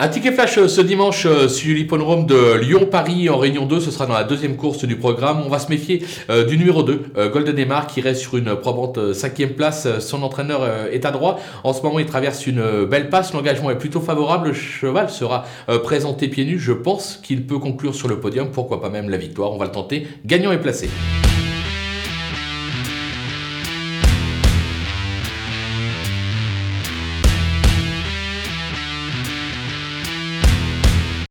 Un ticket flash euh, ce dimanche euh, sur l'hippodrome de Lyon-Paris en Réunion 2, ce sera dans la deuxième course du programme. On va se méfier euh, du numéro 2, Golden Emar, qui reste sur une probante cinquième place. Son entraîneur est à droit. En ce moment, il traverse une belle passe. L'engagement est plutôt favorable. Le cheval sera présenté pieds nus. Je pense qu'il peut conclure sur le podium. Pourquoi pas même la victoire On va le tenter. Gagnant est placé.